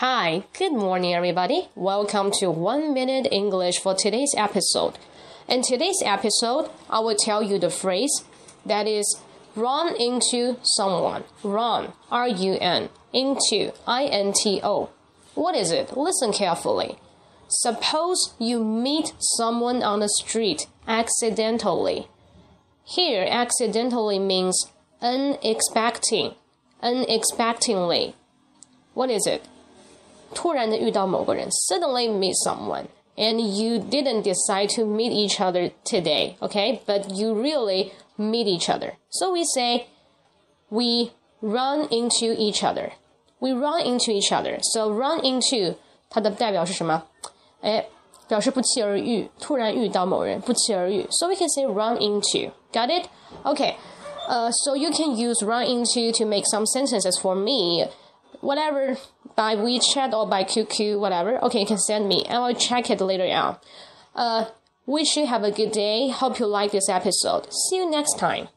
Hi, good morning, everybody. Welcome to One Minute English for today's episode. In today's episode, I will tell you the phrase that is run into someone. Run, R U N, into, I N T O. What is it? Listen carefully. Suppose you meet someone on the street accidentally. Here, accidentally means unexpecting, unexpectedly. What is it? 突然的遇到某个人，suddenly meet someone, and you didn't decide to meet each other today, okay? But you really meet each other. So we say, we run into each other. We run into each other. So run into 它的代表是什么？哎，表示不期而遇，突然遇到某人，不期而遇。So we can say run into. Got it? Okay. Uh, so you can use run into to make some sentences for me. Whatever by WeChat or by QQ, whatever. Okay, you can send me and I'll check it later on. Uh, wish you have a good day. Hope you like this episode. See you next time.